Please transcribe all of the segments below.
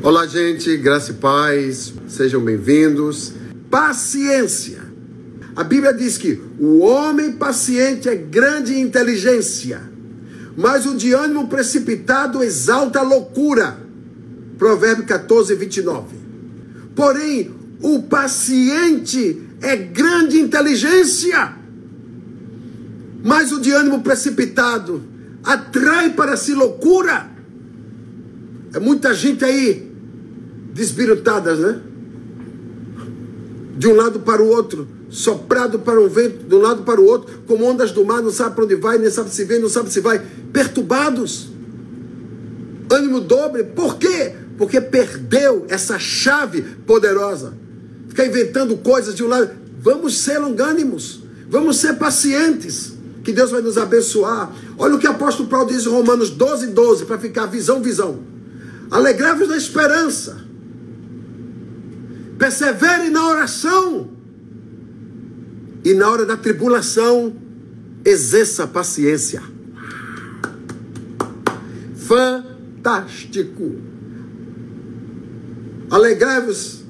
Olá, gente, graça e paz, sejam bem-vindos. Paciência. A Bíblia diz que o homem paciente é grande inteligência, mas o de ânimo precipitado exalta a loucura. Provérbio 14, 29. Porém, o paciente é grande inteligência, mas o de ânimo precipitado atrai para si loucura. É muita gente aí desbirutadas, né? De um lado para o outro, soprado para um vento, de um lado para o outro, como ondas do mar, não sabe para onde vai, nem sabe se vem, não sabe se vai, perturbados, ânimo dobre, por quê? Porque perdeu essa chave poderosa. Fica inventando coisas de um lado. Vamos ser longânimos, vamos ser pacientes, que Deus vai nos abençoar. Olha o que o apóstolo Paulo diz em Romanos 12, 12, para ficar visão, visão. Alegrai-vos na esperança persevere na oração. E na hora da tribulação, exerça paciência. Fantástico. Alegrai-vos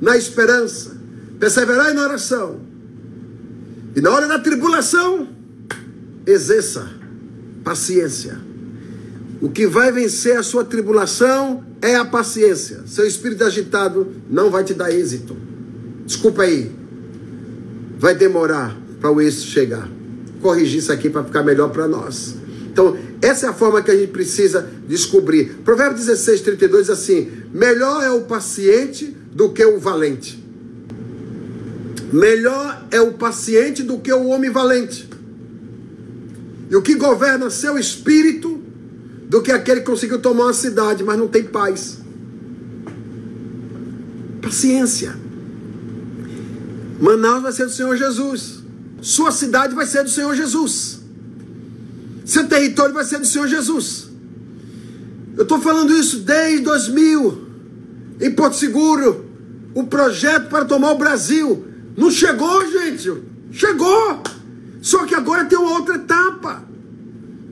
na esperança, perseverai na oração. E na hora da tribulação, exerça paciência. O que vai vencer a sua tribulação é a paciência. Seu espírito agitado não vai te dar êxito. Desculpa aí. Vai demorar para o êxito chegar. Corrigir isso aqui para ficar melhor para nós. Então, essa é a forma que a gente precisa descobrir. Provérbio 16, 32 diz assim: Melhor é o paciente do que o valente. Melhor é o paciente do que o homem valente. E o que governa seu espírito do que aquele que conseguiu tomar uma cidade, mas não tem paz. Paciência. Manaus vai ser do Senhor Jesus. Sua cidade vai ser do Senhor Jesus. Seu território vai ser do Senhor Jesus. Eu estou falando isso desde 2000, em Porto Seguro. O projeto para tomar o Brasil. Não chegou, gente. Chegou. Só que agora tem uma outra etapa.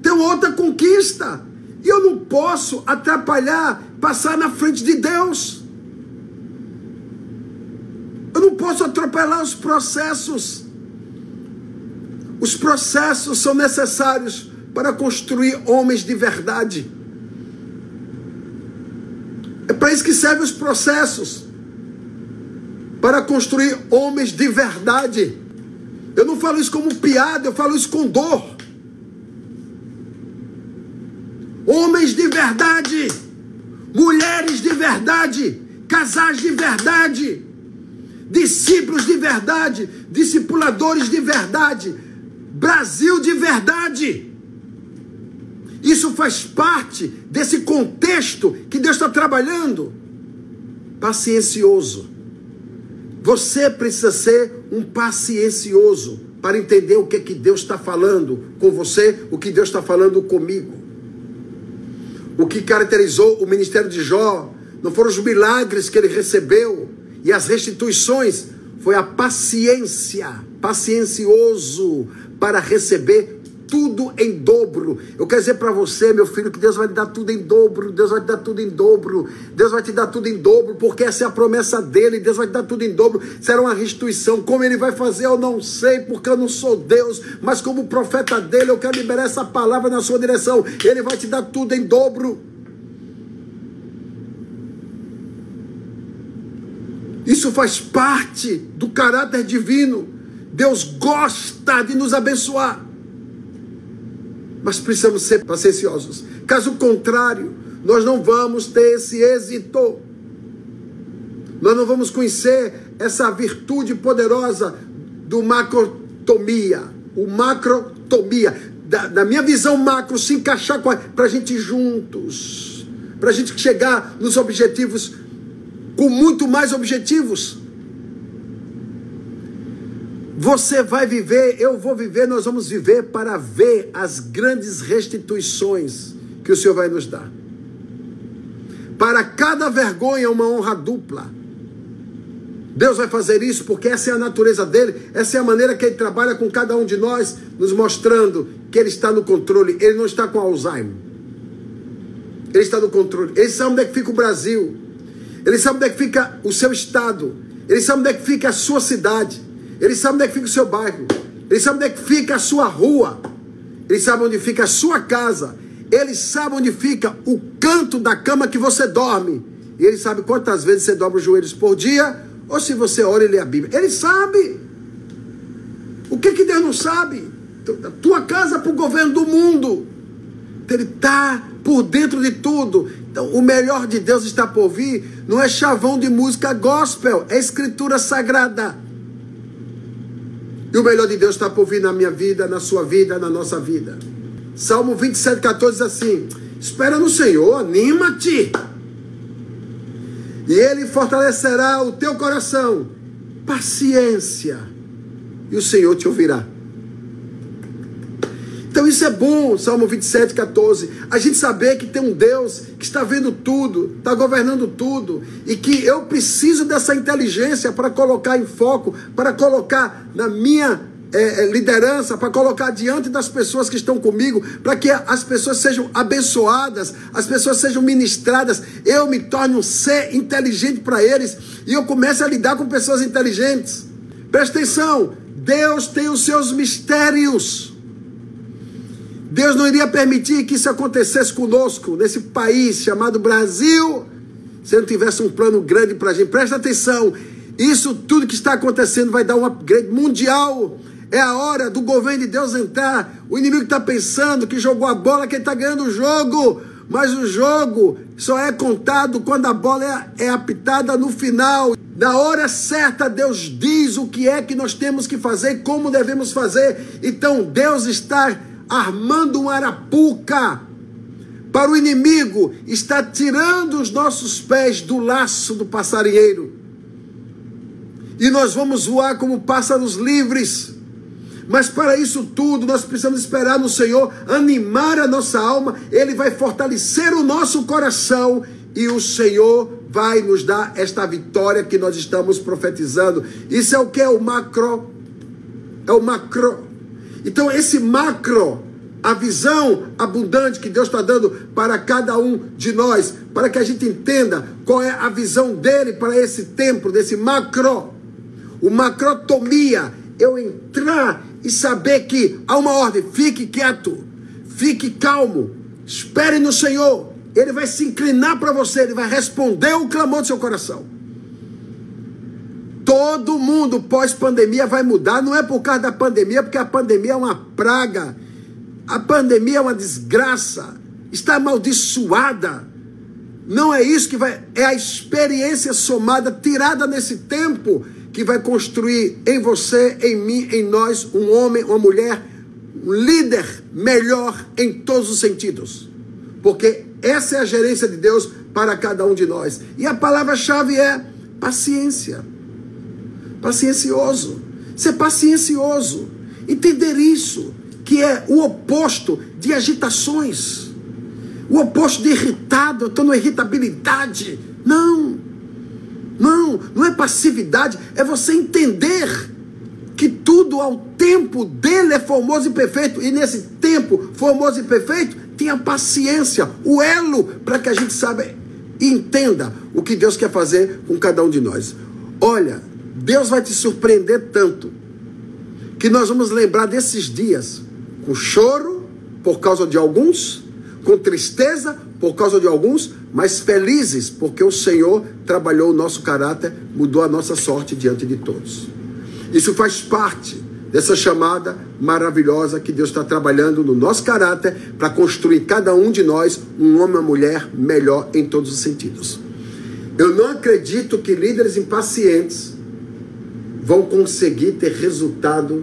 Tem uma outra conquista. E eu não posso atrapalhar, passar na frente de Deus. Eu não posso atropelar os processos. Os processos são necessários para construir homens de verdade. É para isso que servem os processos para construir homens de verdade. Eu não falo isso como piada, eu falo isso com dor. homens de verdade, mulheres de verdade, casais de verdade, discípulos de verdade, discipuladores de verdade, Brasil de verdade. Isso faz parte desse contexto que Deus está trabalhando. Paciencioso. Você precisa ser um paciencioso para entender o que, é que Deus está falando com você, o que Deus está falando comigo. O que caracterizou o ministério de Jó não foram os milagres que ele recebeu e as restituições, foi a paciência, paciencioso para receber tudo em dobro. Eu quero dizer para você, meu filho, que Deus vai te dar tudo em dobro. Deus vai te dar tudo em dobro. Deus vai te dar tudo em dobro, porque essa é a promessa dele. Deus vai te dar tudo em dobro. Será uma restituição. Como ele vai fazer, eu não sei, porque eu não sou Deus. Mas como profeta dele, eu quero liberar essa palavra na sua direção. Ele vai te dar tudo em dobro. Isso faz parte do caráter divino. Deus gosta de nos abençoar mas precisamos ser pacienciosos. Caso contrário, nós não vamos ter esse êxito. Nós não vamos conhecer essa virtude poderosa do macrotomia, o macrotomia, da, da minha visão macro se encaixar para a gente juntos, para a gente chegar nos objetivos com muito mais objetivos. Você vai viver, eu vou viver, nós vamos viver para ver as grandes restituições que o Senhor vai nos dar. Para cada vergonha, uma honra dupla. Deus vai fazer isso porque essa é a natureza dele, essa é a maneira que ele trabalha com cada um de nós, nos mostrando que ele está no controle, ele não está com Alzheimer. Ele está no controle. Ele sabe onde é que fica o Brasil. Ele sabe onde é que fica o seu estado. Ele sabe onde é que fica a sua cidade. Ele sabe onde é que fica o seu bairro. Ele sabe onde é que fica a sua rua. Ele sabe onde fica a sua casa. Ele sabe onde fica o canto da cama que você dorme. E ele sabe quantas vezes você dobra os joelhos por dia. Ou se você ora e lê a Bíblia. Ele sabe. O que, que Deus não sabe? Tua casa para o governo do mundo. Ele está por dentro de tudo. Então, o melhor de Deus está por vir. Não é chavão de música gospel, é escritura sagrada. E o melhor de Deus está por vir na minha vida, na sua vida, na nossa vida. Salmo 27, 14 diz assim: Espera no Senhor, anima-te. E Ele fortalecerá o teu coração. Paciência. E o Senhor te ouvirá. Então isso é bom, Salmo 27, 14. A gente saber que tem um Deus que está vendo tudo, está governando tudo, e que eu preciso dessa inteligência para colocar em foco, para colocar na minha é, liderança, para colocar diante das pessoas que estão comigo, para que as pessoas sejam abençoadas, as pessoas sejam ministradas, eu me torne um ser inteligente para eles e eu comece a lidar com pessoas inteligentes. Presta atenção, Deus tem os seus mistérios. Deus não iria permitir que isso acontecesse conosco, nesse país chamado Brasil, se não tivesse um plano grande para a gente. Presta atenção, isso tudo que está acontecendo vai dar um upgrade mundial. É a hora do governo de Deus entrar. O inimigo está pensando que jogou a bola, que ele está ganhando o jogo. Mas o jogo só é contado quando a bola é, é apitada no final. Na hora certa, Deus diz o que é que nós temos que fazer como devemos fazer. Então, Deus está armando um arapuca para o inimigo, está tirando os nossos pés do laço do passarinheiro. E nós vamos voar como pássaros livres. Mas para isso tudo, nós precisamos esperar no Senhor, animar a nossa alma, Ele vai fortalecer o nosso coração e o Senhor vai nos dar esta vitória que nós estamos profetizando. Isso é o que é o macro. É o macro. Então, esse macro, a visão abundante que Deus está dando para cada um de nós, para que a gente entenda qual é a visão dele para esse tempo, desse macro. O macrotomia, eu entrar e saber que há uma ordem, fique quieto, fique calmo, espere no Senhor. Ele vai se inclinar para você, ele vai responder o clamor do seu coração. Todo mundo pós-pandemia vai mudar, não é por causa da pandemia, porque a pandemia é uma praga. A pandemia é uma desgraça, está amaldiçoada. Não é isso que vai, é a experiência somada, tirada nesse tempo, que vai construir em você, em mim, em nós, um homem, uma mulher, um líder melhor em todos os sentidos. Porque essa é a gerência de Deus para cada um de nós. E a palavra-chave é paciência paciencioso. Ser paciencioso. Entender isso, que é o oposto de agitações. O oposto de irritado, eu estou na irritabilidade. Não. Não, não é passividade, é você entender que tudo ao tempo dele é formoso e perfeito, e nesse tempo formoso e perfeito, tenha paciência, o elo para que a gente saiba e entenda o que Deus quer fazer com cada um de nós. Olha, Deus vai te surpreender tanto que nós vamos lembrar desses dias com choro por causa de alguns, com tristeza por causa de alguns, mas felizes porque o Senhor trabalhou o nosso caráter, mudou a nossa sorte diante de todos. Isso faz parte dessa chamada maravilhosa que Deus está trabalhando no nosso caráter para construir cada um de nós um homem ou mulher melhor em todos os sentidos. Eu não acredito que líderes impacientes vão conseguir ter resultado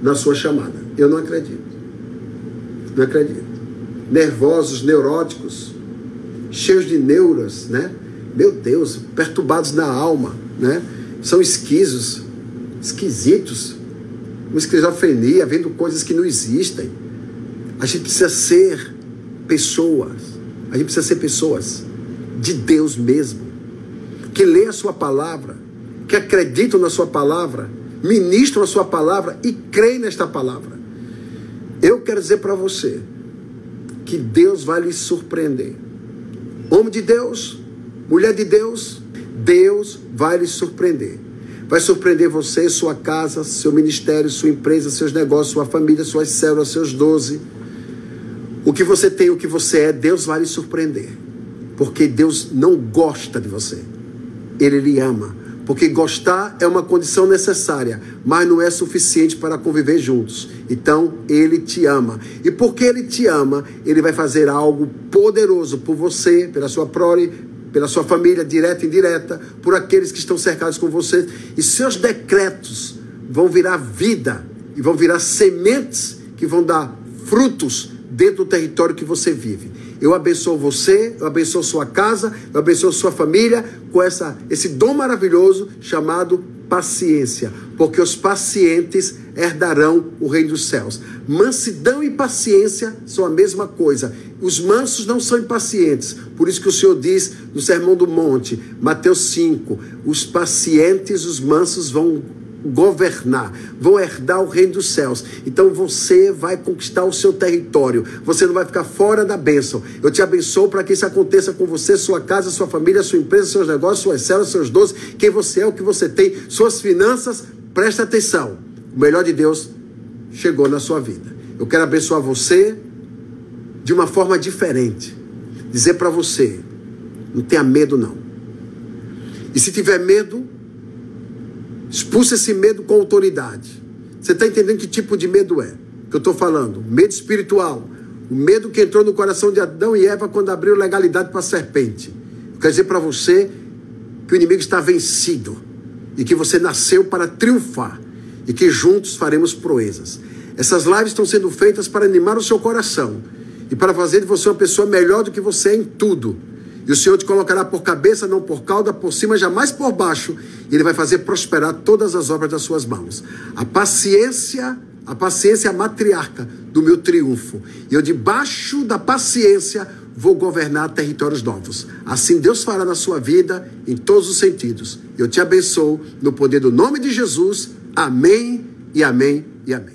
na sua chamada. Eu não acredito. Não acredito. Nervosos, neuróticos, cheios de neuras, né? Meu Deus, perturbados na alma, né? São esquisos, esquisitos, uma esquizofrenia, vendo coisas que não existem. A gente precisa ser pessoas. A gente precisa ser pessoas de Deus mesmo, que lê a sua palavra, que acreditam na Sua palavra, ministram a Sua palavra e creem nesta palavra. Eu quero dizer para você que Deus vai lhe surpreender. Homem de Deus, mulher de Deus, Deus vai lhe surpreender. Vai surpreender você, sua casa, seu ministério, sua empresa, seus negócios, sua família, suas células, seus doze. O que você tem, o que você é, Deus vai lhe surpreender. Porque Deus não gosta de você. Ele lhe ama. Porque gostar é uma condição necessária, mas não é suficiente para conviver juntos. Então, ele te ama. E porque ele te ama, ele vai fazer algo poderoso por você, pela sua prole, pela sua família, direta e indireta, por aqueles que estão cercados com você. E seus decretos vão virar vida e vão virar sementes que vão dar frutos dentro do território que você vive. Eu abençoo você, eu abençoo sua casa, eu abençoo sua família com essa, esse dom maravilhoso chamado paciência, porque os pacientes herdarão o reino dos céus. Mansidão e paciência são a mesma coisa. Os mansos não são impacientes. Por isso que o Senhor diz no Sermão do Monte, Mateus 5, os pacientes, os mansos vão governar, vão herdar o reino dos céus. Então você vai conquistar o seu território. Você não vai ficar fora da bênção. Eu te abençoo para que isso aconteça com você, sua casa, sua família, sua empresa, seus negócios, suas células, seus doces, quem você é, o que você tem, suas finanças. Presta atenção. O melhor de Deus chegou na sua vida. Eu quero abençoar você de uma forma diferente. Dizer para você, não tenha medo não. E se tiver medo, Expulsa esse medo com autoridade. Você está entendendo que tipo de medo é? Que eu estou falando? Medo espiritual. O medo que entrou no coração de Adão e Eva quando abriu legalidade para a serpente. Eu quero dizer para você que o inimigo está vencido e que você nasceu para triunfar e que juntos faremos proezas. Essas lives estão sendo feitas para animar o seu coração e para fazer de você uma pessoa melhor do que você é em tudo. E o Senhor te colocará por cabeça, não por cauda, por cima, jamais por baixo. E Ele vai fazer prosperar todas as obras das suas mãos. A paciência, a paciência é a matriarca do meu triunfo. E eu, debaixo da paciência, vou governar territórios novos. Assim Deus fará na sua vida, em todos os sentidos. Eu te abençoo, no poder do nome de Jesus. Amém e amém e amém.